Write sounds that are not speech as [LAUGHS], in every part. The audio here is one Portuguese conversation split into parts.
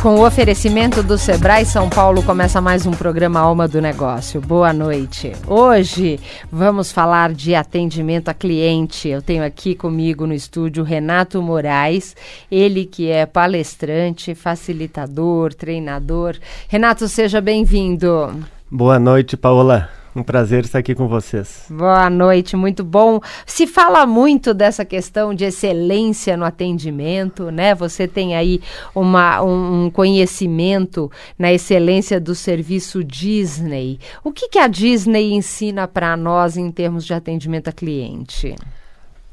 Com o oferecimento do Sebrae São Paulo, começa mais um programa Alma do Negócio. Boa noite. Hoje vamos falar de atendimento a cliente. Eu tenho aqui comigo no estúdio Renato Moraes, ele que é palestrante, facilitador, treinador. Renato, seja bem-vindo. Boa noite, Paola. Um prazer estar aqui com vocês. Boa noite, muito bom. Se fala muito dessa questão de excelência no atendimento, né? Você tem aí uma, um conhecimento na excelência do serviço Disney. O que, que a Disney ensina para nós em termos de atendimento a cliente?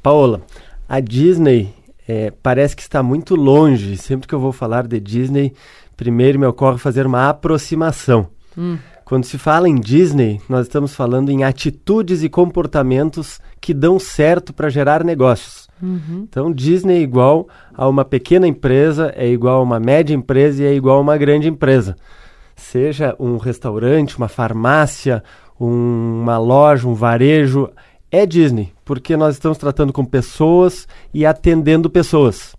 Paola, a Disney é, parece que está muito longe. Sempre que eu vou falar de Disney, primeiro me ocorre fazer uma aproximação. Hum. Quando se fala em Disney, nós estamos falando em atitudes e comportamentos que dão certo para gerar negócios. Uhum. Então, Disney é igual a uma pequena empresa, é igual a uma média empresa e é igual a uma grande empresa. Seja um restaurante, uma farmácia, um, uma loja, um varejo, é Disney, porque nós estamos tratando com pessoas e atendendo pessoas.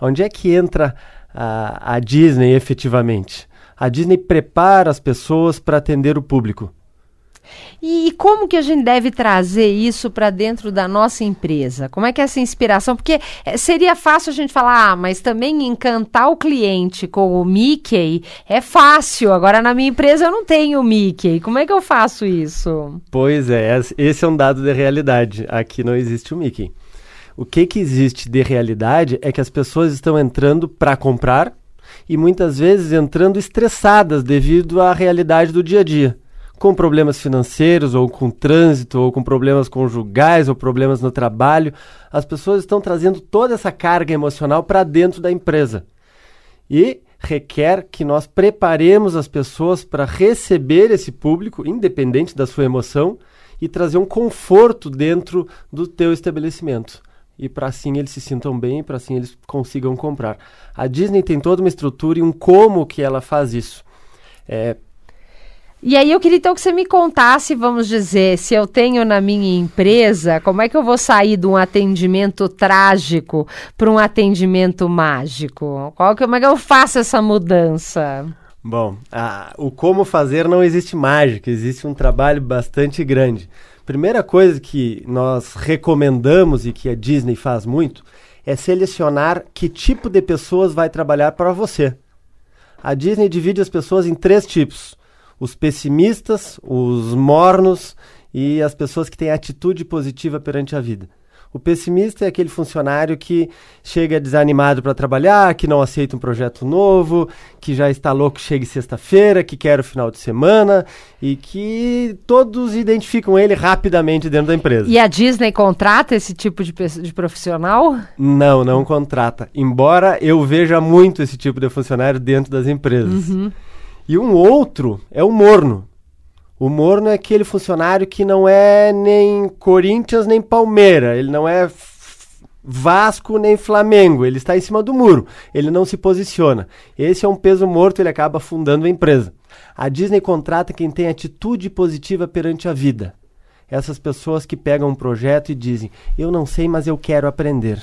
Onde é que entra a, a Disney efetivamente? A Disney prepara as pessoas para atender o público. E, e, como que a gente deve trazer isso para dentro da nossa empresa? Como é que é essa inspiração? Porque é, seria fácil a gente falar, ah, mas também encantar o cliente com o Mickey é fácil. Agora na minha empresa eu não tenho o Mickey. Como é que eu faço isso? Pois é, esse é um dado de realidade. Aqui não existe o Mickey. O que, que existe de realidade é que as pessoas estão entrando para comprar e muitas vezes entrando estressadas devido à realidade do dia a dia, com problemas financeiros, ou com trânsito, ou com problemas conjugais, ou problemas no trabalho. As pessoas estão trazendo toda essa carga emocional para dentro da empresa. E requer que nós preparemos as pessoas para receber esse público, independente da sua emoção, e trazer um conforto dentro do teu estabelecimento e para assim eles se sintam bem para assim eles consigam comprar. A Disney tem toda uma estrutura e um como que ela faz isso. É... E aí eu queria então que você me contasse, vamos dizer, se eu tenho na minha empresa, como é que eu vou sair de um atendimento trágico para um atendimento mágico? Qual, como é que eu faço essa mudança? Bom, a, o como fazer não existe mágica, existe um trabalho bastante grande. Primeira coisa que nós recomendamos e que a Disney faz muito é selecionar que tipo de pessoas vai trabalhar para você. A Disney divide as pessoas em três tipos: os pessimistas, os mornos e as pessoas que têm atitude positiva perante a vida. O pessimista é aquele funcionário que chega desanimado para trabalhar, que não aceita um projeto novo, que já está louco que chegue sexta-feira, que quer o final de semana e que todos identificam ele rapidamente dentro da empresa. E a Disney contrata esse tipo de, de profissional? Não, não contrata. Embora eu veja muito esse tipo de funcionário dentro das empresas. Uhum. E um outro é o morno. O Morno é aquele funcionário que não é nem Corinthians nem Palmeiras, ele não é Vasco nem Flamengo, ele está em cima do muro, ele não se posiciona. Esse é um peso morto, ele acaba fundando a empresa. A Disney contrata quem tem atitude positiva perante a vida. Essas pessoas que pegam um projeto e dizem: Eu não sei, mas eu quero aprender.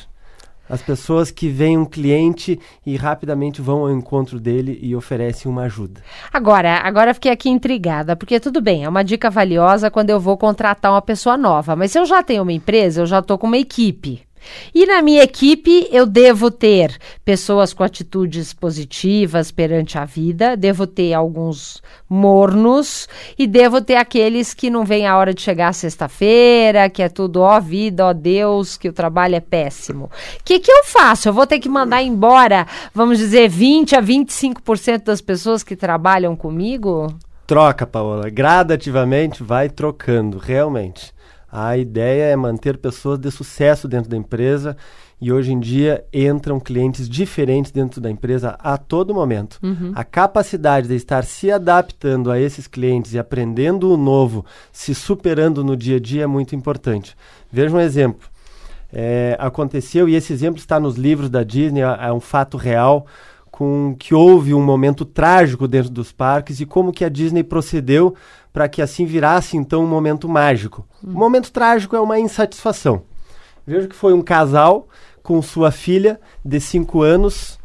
As pessoas que veem um cliente e rapidamente vão ao encontro dele e oferecem uma ajuda. Agora, agora fiquei aqui intrigada, porque tudo bem, é uma dica valiosa quando eu vou contratar uma pessoa nova, mas se eu já tenho uma empresa, eu já estou com uma equipe. E na minha equipe eu devo ter pessoas com atitudes positivas perante a vida, devo ter alguns mornos e devo ter aqueles que não vêm a hora de chegar sexta-feira, que é tudo ó vida, ó Deus, que o trabalho é péssimo. O que, que eu faço? Eu vou ter que mandar embora, vamos dizer, 20 a 25% das pessoas que trabalham comigo? Troca, Paola. Gradativamente vai trocando, realmente A ideia é manter pessoas de sucesso dentro da empresa e hoje em dia entram clientes diferentes dentro da empresa a todo momento. Uhum. A capacidade de estar se adaptando a esses clientes e aprendendo o novo, se superando no dia a dia é muito importante. Veja um exemplo. É, aconteceu, e esse exemplo está nos livros da Disney, é, é um fato real, com que houve um momento trágico dentro dos parques e como que a Disney procedeu para que assim virasse então um momento mágico. Hum. O momento trágico é uma insatisfação. Veja que foi um casal com sua filha de 5 anos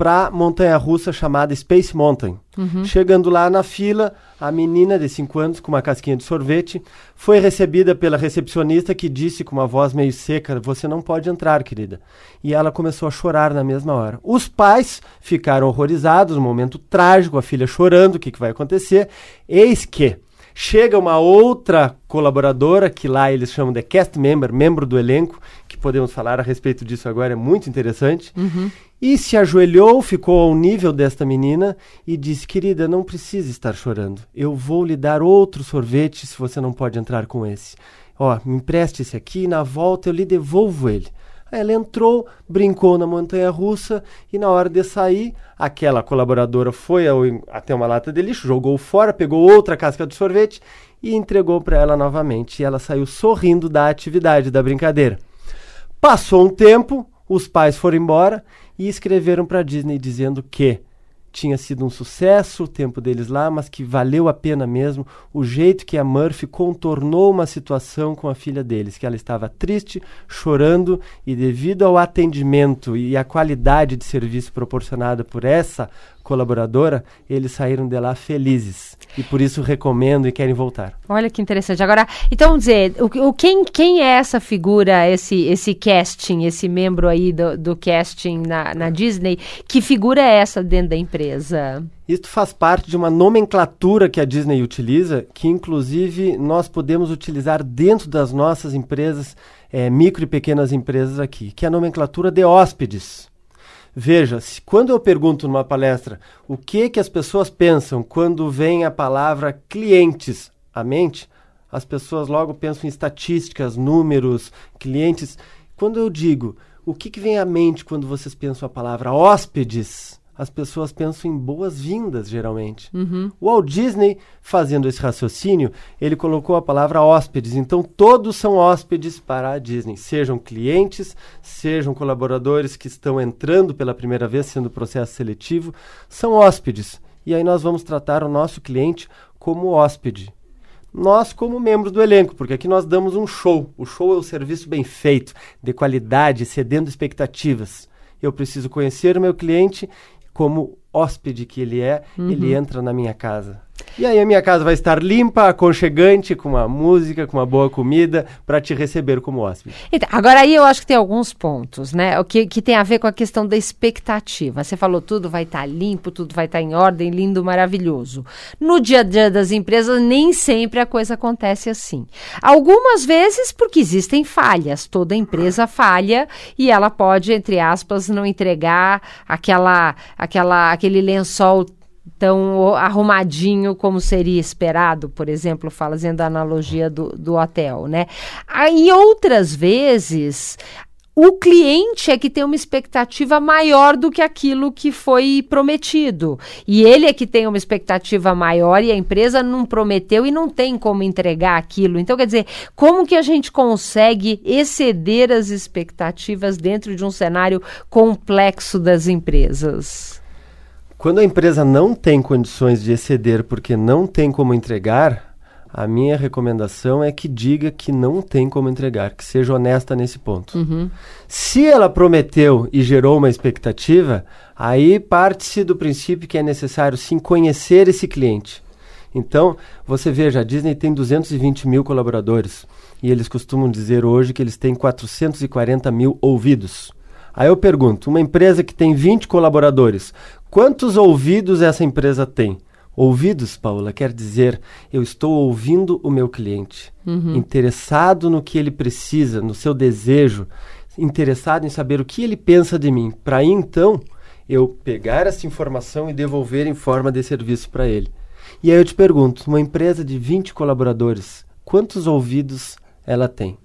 para montanha russa chamada Space Mountain. Uhum. Chegando lá na fila, a menina de 5 anos com uma casquinha de sorvete foi recebida pela recepcionista que disse com uma voz meio seca: "Você não pode entrar, querida". E ela começou a chorar na mesma hora. Os pais ficaram horrorizados, um momento trágico, a filha chorando, o que, que vai acontecer? Eis que Chega uma outra colaboradora, que lá eles chamam de cast member, membro do elenco, que podemos falar a respeito disso agora, é muito interessante. Uhum. E se ajoelhou, ficou ao nível desta menina e disse: Querida, não precisa estar chorando. Eu vou lhe dar outro sorvete se você não pode entrar com esse. Ó, me empreste esse aqui e na volta eu lhe devolvo ele. Ela entrou, brincou na montanha russa e na hora de sair, aquela colaboradora foi ao, até uma lata de lixo, jogou fora, pegou outra casca de sorvete e entregou para ela novamente. E ela saiu sorrindo da atividade, da brincadeira. Passou um tempo, os pais foram embora e escreveram para a Disney dizendo que tinha sido um sucesso o tempo deles lá, mas que valeu a pena mesmo o jeito que a Murphy contornou uma situação com a filha deles, que ela estava triste, chorando e devido ao atendimento e à qualidade de serviço proporcionada por essa colaboradora, eles saíram de lá felizes. E por isso recomendo e querem voltar. Olha que interessante. Agora, então dizer, o, o, quem, quem é essa figura, esse, esse casting, esse membro aí do, do casting na, na Disney? Que figura é essa dentro da empresa? Isso faz parte de uma nomenclatura que a Disney utiliza, que inclusive nós podemos utilizar dentro das nossas empresas, é, micro e pequenas empresas aqui, que é a nomenclatura de hóspedes. Veja, se, quando eu pergunto numa palestra o que que as pessoas pensam quando vem a palavra clientes à mente, as pessoas logo pensam em estatísticas, números, clientes. Quando eu digo o que, que vem à mente quando vocês pensam a palavra hóspedes, as pessoas pensam em boas-vindas, geralmente. Uhum. O Walt Disney, fazendo esse raciocínio, ele colocou a palavra hóspedes. Então, todos são hóspedes para a Disney, sejam clientes, sejam colaboradores que estão entrando pela primeira vez, sendo processo seletivo, são hóspedes. E aí nós vamos tratar o nosso cliente como hóspede. Nós, como membros do elenco, porque aqui nós damos um show. O show é o serviço bem feito, de qualidade, cedendo expectativas. Eu preciso conhecer o meu cliente como hóspede que ele é, uhum. ele entra na minha casa. E aí a minha casa vai estar limpa, aconchegante, com uma música, com uma boa comida, para te receber como hóspede. Então, agora aí eu acho que tem alguns pontos, né? O que, que tem a ver com a questão da expectativa. Você falou tudo vai estar tá limpo, tudo vai estar tá em ordem, lindo, maravilhoso. No dia a dia das empresas, nem sempre a coisa acontece assim. Algumas vezes porque existem falhas. Toda empresa falha e ela pode, entre aspas, não entregar aquela, aquela, aquele lençol tão arrumadinho como seria esperado, por exemplo, fazendo a analogia do, do hotel, né? Aí outras vezes o cliente é que tem uma expectativa maior do que aquilo que foi prometido. E ele é que tem uma expectativa maior e a empresa não prometeu e não tem como entregar aquilo. Então, quer dizer, como que a gente consegue exceder as expectativas dentro de um cenário complexo das empresas? Quando a empresa não tem condições de exceder porque não tem como entregar, a minha recomendação é que diga que não tem como entregar, que seja honesta nesse ponto. Uhum. Se ela prometeu e gerou uma expectativa, aí parte-se do princípio que é necessário sim conhecer esse cliente. Então, você veja, a Disney tem 220 mil colaboradores e eles costumam dizer hoje que eles têm 440 mil ouvidos. Aí eu pergunto, uma empresa que tem 20 colaboradores, Quantos ouvidos essa empresa tem? Ouvidos, Paula, quer dizer eu estou ouvindo o meu cliente, uhum. interessado no que ele precisa, no seu desejo, interessado em saber o que ele pensa de mim, para então eu pegar essa informação e devolver em forma de serviço para ele. E aí eu te pergunto, uma empresa de 20 colaboradores, quantos ouvidos Ela tem.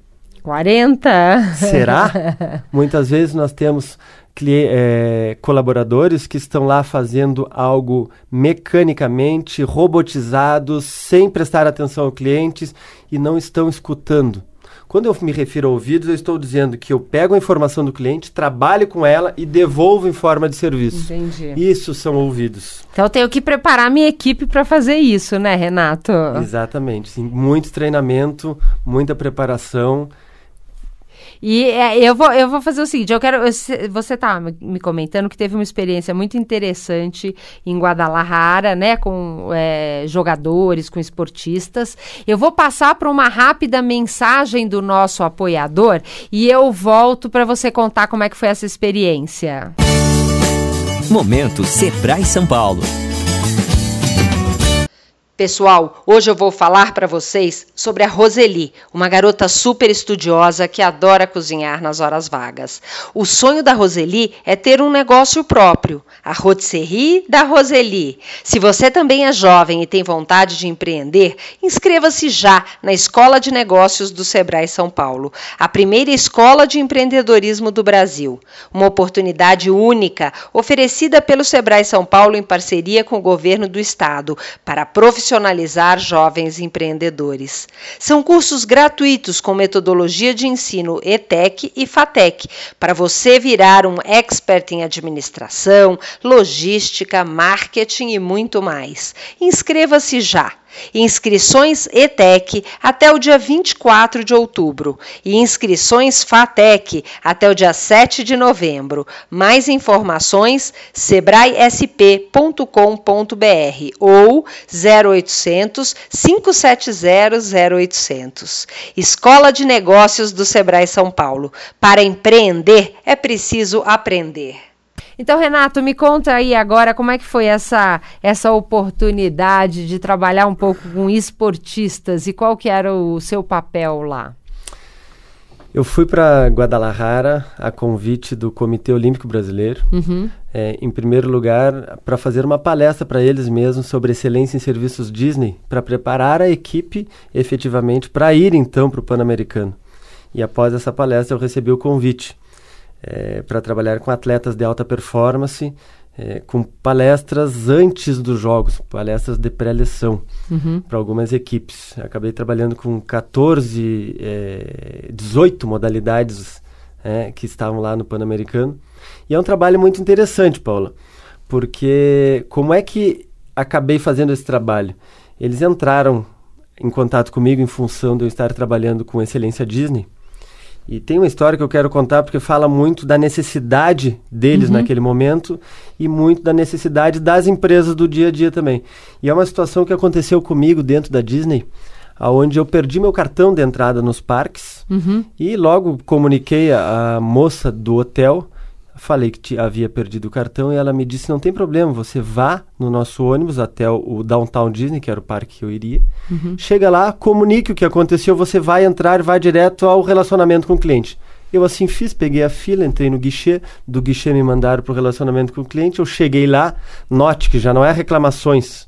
40? Será? [LAUGHS] Muitas vezes nós temos é, colaboradores que estão lá fazendo algo mecanicamente, robotizados, sem prestar atenção ao cliente e não estão escutando. Quando eu me refiro a ouvidos, eu estou dizendo que eu pego a informação do cliente, trabalho com ela e devolvo em forma de serviço. Entendi. Isso são ouvidos. Então eu tenho que preparar minha equipe para fazer isso, né, Renato? Exatamente. Sim, muito treinamento, muita preparação e é, eu, vou, eu vou fazer o seguinte: eu quero. Você tá me comentando que teve uma experiência muito interessante em Guadalajara, né? Com é, jogadores, com esportistas. Eu vou passar para uma rápida mensagem do nosso apoiador e eu volto para você contar como é que foi essa experiência. Momento Sebrae São Paulo. Pessoal, hoje eu vou falar para vocês sobre a Roseli, uma garota super estudiosa que adora cozinhar nas horas vagas. O sonho da Roseli é ter um negócio próprio, a Rotisserie da Roseli. Se você também é jovem e tem vontade de empreender, inscreva-se já na Escola de Negócios do Sebrae São Paulo, a primeira escola de empreendedorismo do Brasil. Uma oportunidade única oferecida pelo Sebrae São Paulo em parceria com o governo do estado para profissionalizar profissionalizar jovens empreendedores. São cursos gratuitos com metodologia de ensino ETEC e FATEC, para você virar um expert em administração, logística, marketing e muito mais. Inscreva-se já! Inscrições ETEC até o dia 24 de outubro e inscrições FATEC até o dia 7 de novembro. Mais informações sebraesp.com.br ou 0800 570 0800. Escola de Negócios do Sebrae São Paulo. Para empreender é preciso aprender. Então, Renato, me conta aí agora como é que foi essa, essa oportunidade de trabalhar um pouco com esportistas e qual que era o seu papel lá? Eu fui para Guadalajara a convite do Comitê Olímpico Brasileiro, uhum. é, em primeiro lugar, para fazer uma palestra para eles mesmos sobre excelência em serviços Disney, para preparar a equipe efetivamente para ir então para o Pan-Americano. E após essa palestra eu recebi o convite é, para trabalhar com atletas de alta performance, é, com palestras antes dos jogos, palestras de pré-eleção uhum. para algumas equipes. Acabei trabalhando com 14, é, 18 modalidades é, que estavam lá no Pan-Americano. E é um trabalho muito interessante, Paula, porque como é que acabei fazendo esse trabalho? Eles entraram em contato comigo em função de eu estar trabalhando com Excelência Disney e tem uma história que eu quero contar porque fala muito da necessidade deles uhum. naquele momento e muito da necessidade das empresas do dia a dia também. E é uma situação que aconteceu comigo dentro da Disney, aonde eu perdi meu cartão de entrada nos parques uhum. e logo comuniquei a, a moça do hotel Falei que havia perdido o cartão e ela me disse: não tem problema, você vá no nosso ônibus até o, o Downtown Disney, que era o parque que eu iria. Uhum. Chega lá, comunique o que aconteceu, você vai entrar, vai direto ao relacionamento com o cliente. Eu assim fiz, peguei a fila, entrei no guichê, do guichê me mandaram para o relacionamento com o cliente, eu cheguei lá, note que já não é reclamações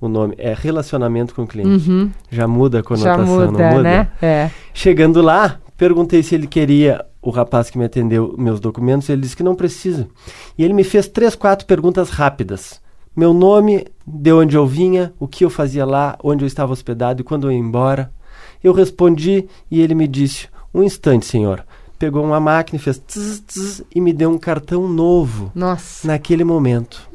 o nome, é relacionamento com o cliente. Uhum. Já muda a conotação, já muda, não muda? Né? É. Chegando lá, perguntei se ele queria o rapaz que me atendeu meus documentos, ele disse que não precisa. E ele me fez três, quatro perguntas rápidas. Meu nome, de onde eu vinha, o que eu fazia lá, onde eu estava hospedado e quando eu ia embora. Eu respondi e ele me disse: Um instante, senhor. Pegou uma máquina, fez tz, tz, e me deu um cartão novo. Nossa. Naquele momento.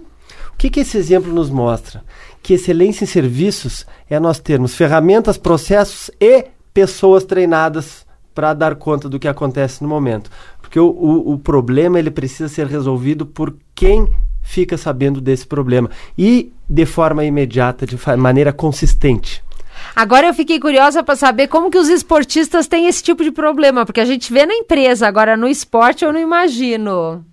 O que, que esse exemplo nos mostra? Que excelência em serviços é nós termos ferramentas, processos e pessoas treinadas para dar conta do que acontece no momento. Porque o, o, o, problema ele precisa ser resolvido por quem fica sabendo desse problema e de forma imediata, de maneira consistente. Agora eu fiquei curiosa para saber como que os esportistas têm esse tipo de problema, porque a gente vê na empresa, agora no esporte eu não imagino.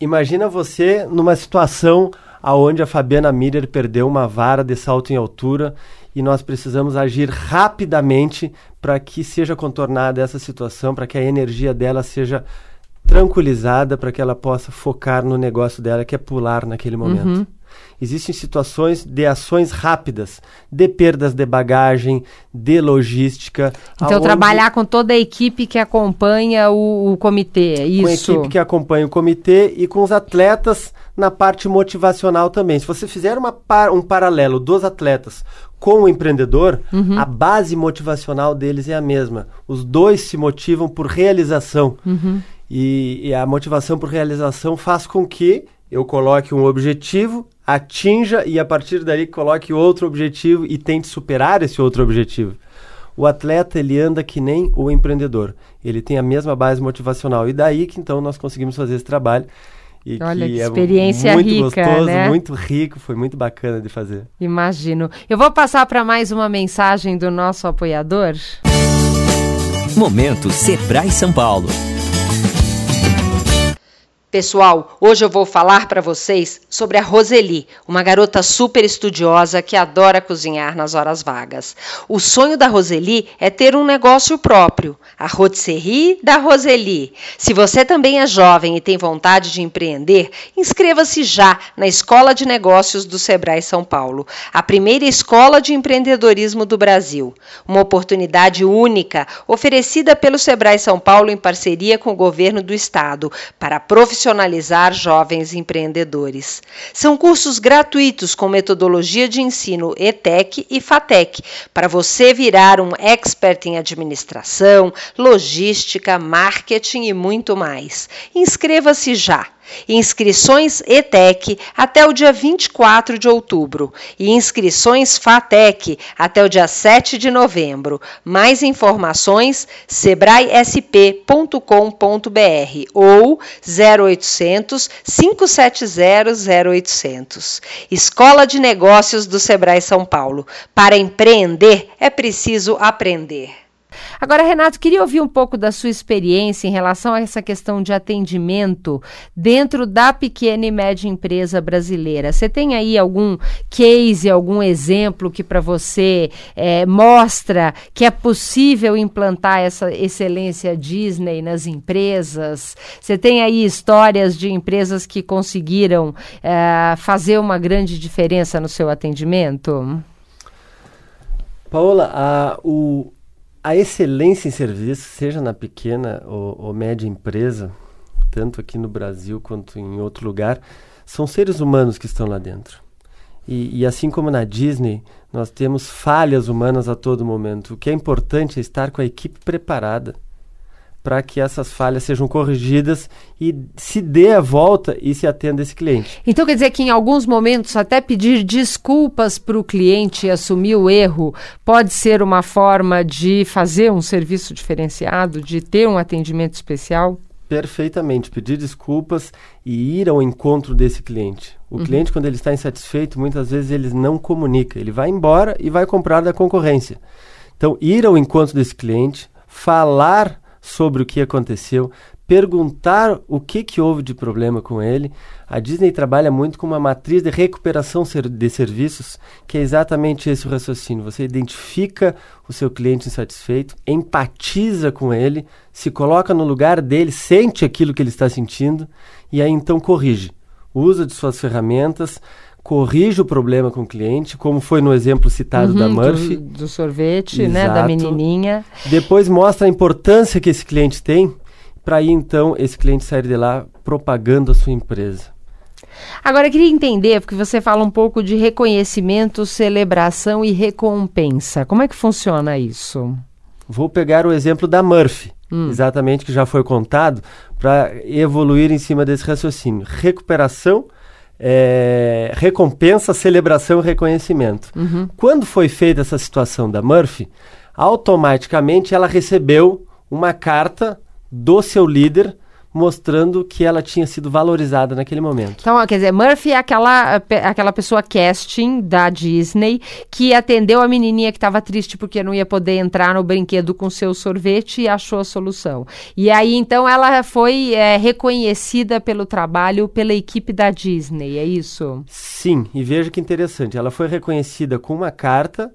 Imagina você numa situação aonde a Fabiana Miller perdeu uma vara de salto em altura e nós precisamos agir rapidamente para que seja contornada essa situação, para que a energia dela seja tranquilizada, para que ela possa focar no negócio dela, que é pular naquele momento. Uhum. Existem situações de ações rápidas, de perdas de bagagem, de logística. Então, aonde- trabalhar com toda a equipe que acompanha o, o comitê, é com a isso? equipe que acompanha o comitê e com os atletas na parte motivacional também. Se você fizer uma par- um paralelo dos atletas com o empreendedor, Uhum. a base motivacional deles é a mesma. Os dois se motivam por realização. Uhum. E, e a motivação por realização faz com que eu coloque um objetivo, atinja e a partir dali coloque outro objetivo e tente superar esse outro objetivo. O atleta ele anda que nem o empreendedor. Ele tem a mesma base motivacional e daí que então nós conseguimos fazer esse trabalho. E Olha que é experiência muito rica, gostoso, né? muito rico, foi muito bacana de fazer. Imagino. Eu vou passar para mais uma mensagem do nosso apoiador. Momento Sebrae São Paulo. Pessoal, hoje eu vou falar para vocês sobre a Roseli, uma garota super estudiosa que adora cozinhar nas horas vagas. O sonho da Roseli é ter um negócio próprio, a Rotisserie da Roseli. Se você também é jovem e tem vontade de empreender, inscreva-se já na Escola de Negócios do Sebrae São Paulo, a primeira escola de empreendedorismo do Brasil. Uma oportunidade única oferecida pelo Sebrae São Paulo em parceria com o governo do estado para profissionalizar jovens empreendedores. São cursos gratuitos com metodologia de ensino ETEC e FATEC para você virar um expert em administração, logística, marketing e muito mais. Inscreva-se já. Inscrições ETEC até o dia 24 de outubro e inscrições FATEC até o dia 7 de novembro. Mais informações sebraesp.com.br ou 0800 570 0800. Escola de Negócios do Sebrae São Paulo. Para empreender é preciso aprender. Agora, Renato, queria ouvir um pouco da sua experiência em relação a essa questão de atendimento dentro da pequena e média empresa brasileira. Você tem aí algum case, algum exemplo que para você eh, mostra que é possível implantar essa excelência Disney nas empresas? Você tem aí histórias de empresas que conseguiram eh, fazer uma grande diferença no seu atendimento? Paola, a, o, a excelência em serviço, seja na pequena ou, ou, média empresa, tanto aqui no Brasil quanto em outro lugar, são seres humanos que estão lá dentro. E, e, assim como na Disney, nós temos falhas humanas a todo momento. O que é importante é estar com a equipe preparada para que essas falhas sejam corrigidas e se dê a volta e se atenda esse cliente. Então quer dizer que em alguns momentos até pedir desculpas para o cliente e assumir o erro pode ser uma forma de fazer um serviço diferenciado, de ter um atendimento especial? Perfeitamente, pedir desculpas e ir ao encontro desse cliente. O uhum. cliente, quando ele está insatisfeito, muitas vezes ele não comunica, ele vai embora e vai comprar da concorrência. Então, ir ao encontro desse cliente, falar sobre o que aconteceu, perguntar o que, que houve de problema com ele. A Disney trabalha muito com uma matriz de recuperação de serviços, que é exatamente esse o raciocínio. Você identifica o seu cliente insatisfeito, empatiza com ele, se coloca no lugar dele, sente aquilo que ele está sentindo e aí então corrige. Usa de suas ferramentas, corrige o problema com o cliente, como foi no exemplo citado uhum, da Murphy. Do, do sorvete, Exato. né, da menininha. Depois mostra a importância que esse cliente tem, para aí então esse cliente sair de lá propagando a sua empresa. Agora eu queria entender, porque você fala um pouco de reconhecimento, celebração e recompensa. Como é que funciona isso? Vou pegar o exemplo da Murphy, hum. exatamente que já foi contado, para evoluir em cima desse raciocínio. Recuperação é, recompensa, celebração e reconhecimento. Uhum. Quando foi feita essa situação da Murphy, automaticamente ela recebeu uma carta do seu líder mostrando que ela tinha sido valorizada naquele momento. Então, quer dizer, Murphy é aquela, aquela pessoa casting da Disney que atendeu a menininha que estava triste porque não ia poder entrar no brinquedo com seu sorvete e achou a solução. E aí, então, ela foi é, reconhecida pelo trabalho pela equipe da Disney, é isso? Sim, e veja que interessante, ela foi reconhecida com uma carta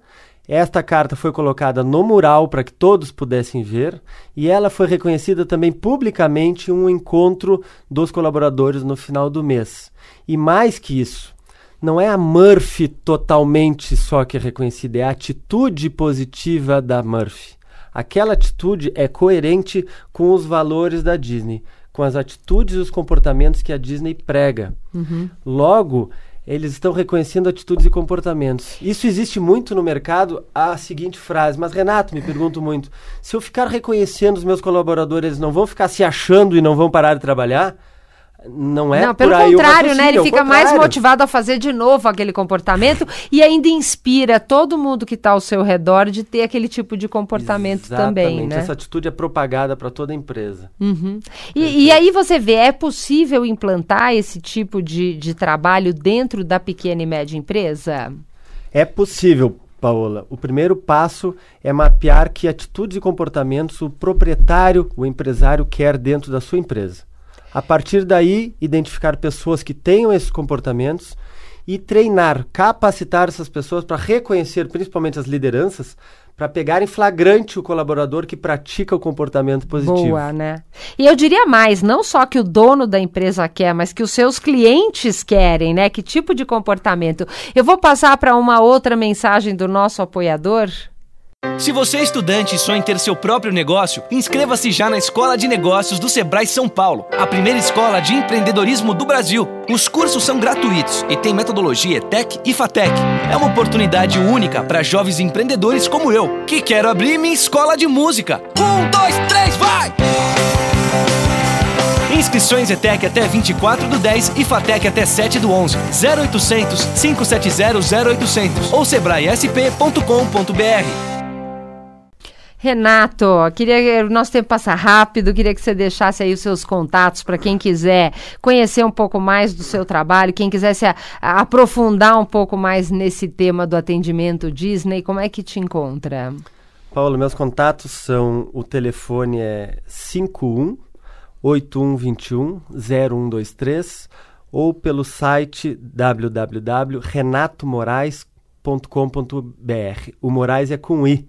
esta carta foi colocada no mural para que todos pudessem ver e ela foi reconhecida também publicamente em um encontro dos colaboradores no final do mês. E mais que isso, não é a Murphy totalmente só que é reconhecida, é a atitude positiva da Murphy. Aquela atitude é coerente com os valores da Disney, com as atitudes e os comportamentos que a Disney prega. Uhum. Logo, eles estão reconhecendo atitudes e comportamentos. Isso existe muito no mercado, a seguinte frase. Mas, Renato, me pergunto muito: se eu ficar reconhecendo os meus colaboradores, eles não vão ficar se achando e não vão parar de trabalhar? Não é Não, pelo contrário, né? Ele fica mais motivado a fazer de novo aquele comportamento e ainda inspira todo mundo que está ao seu redor de ter aquele tipo de comportamento também, Exatamente, né? Essa atitude é propagada para toda a empresa. Uhum. E, e aí você vê, é possível implantar esse tipo de, de trabalho dentro da pequena e média empresa? É possível, Paola. O primeiro passo é mapear que atitudes e comportamentos o proprietário, o empresário quer dentro da sua empresa. A partir daí, identificar pessoas que tenham esses comportamentos e treinar, capacitar essas pessoas para reconhecer, principalmente as lideranças, para pegar em flagrante o colaborador que pratica o comportamento positivo. Boa, né? E eu diria mais, não só que o dono da empresa quer, mas que os seus clientes querem, né? Que tipo de comportamento? Eu vou passar para uma outra mensagem do nosso apoiador. Se você é estudante e sonha em ter seu próprio negócio, inscreva-se já na Escola de Negócios do Sebrae São Paulo, a primeira escola de empreendedorismo do Brasil. Os cursos são gratuitos e tem metodologia ETEC e FATEC. É uma oportunidade única para jovens empreendedores como eu, que quero abrir minha escola de música. Um, dois, três, vai! Inscrições ETEC até 24 do 10 e FATEC até 7 do 11. 0800 570 0800 ou sebraesp.com.br. Renato, queria o nosso tempo passa rápido, queria que você deixasse aí os seus contatos para quem quiser conhecer um pouco mais do seu trabalho, quem quiser se a- a- aprofundar um pouco mais nesse tema do atendimento Disney, como é que te encontra? Paulo, meus contatos são o telefone é 51 8121 0123 ou pelo site www.renatomorais.com.br. O Moraes é com i.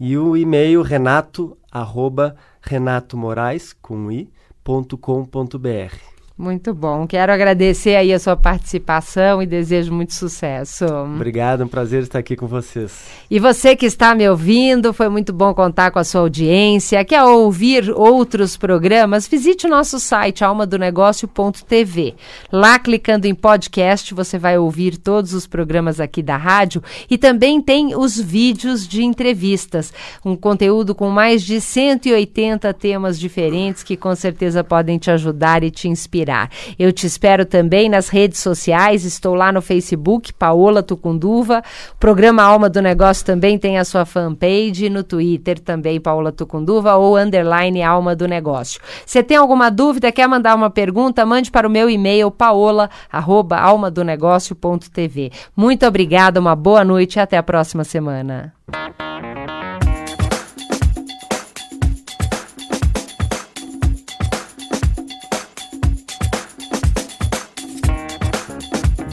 E o e-mail renato arroba renatomorais com i ponto com ponto br. Muito bom. Quero agradecer aí a sua participação e desejo muito sucesso. Obrigado, é um prazer estar aqui com vocês. E você que está me ouvindo, foi muito bom contar com a sua audiência. Quer ouvir outros programas? Visite o nosso site almadonegócio.tv. Lá, clicando em podcast, você vai ouvir todos os programas aqui da rádio e também tem os vídeos de entrevistas. Um conteúdo com mais de 180 temas diferentes que com certeza podem te ajudar e te inspirar. Eu te espero também nas redes sociais, estou lá no Facebook, Paola Tucunduva. O programa Alma do Negócio também tem a sua fanpage, no Twitter também, Paola Tucunduva, ou underline Alma do Negócio. Você tem alguma dúvida, quer mandar uma pergunta, mande para o meu e-mail, paola, arroba, almadonegócio.tv. Muito obrigada, uma boa noite e até a próxima semana.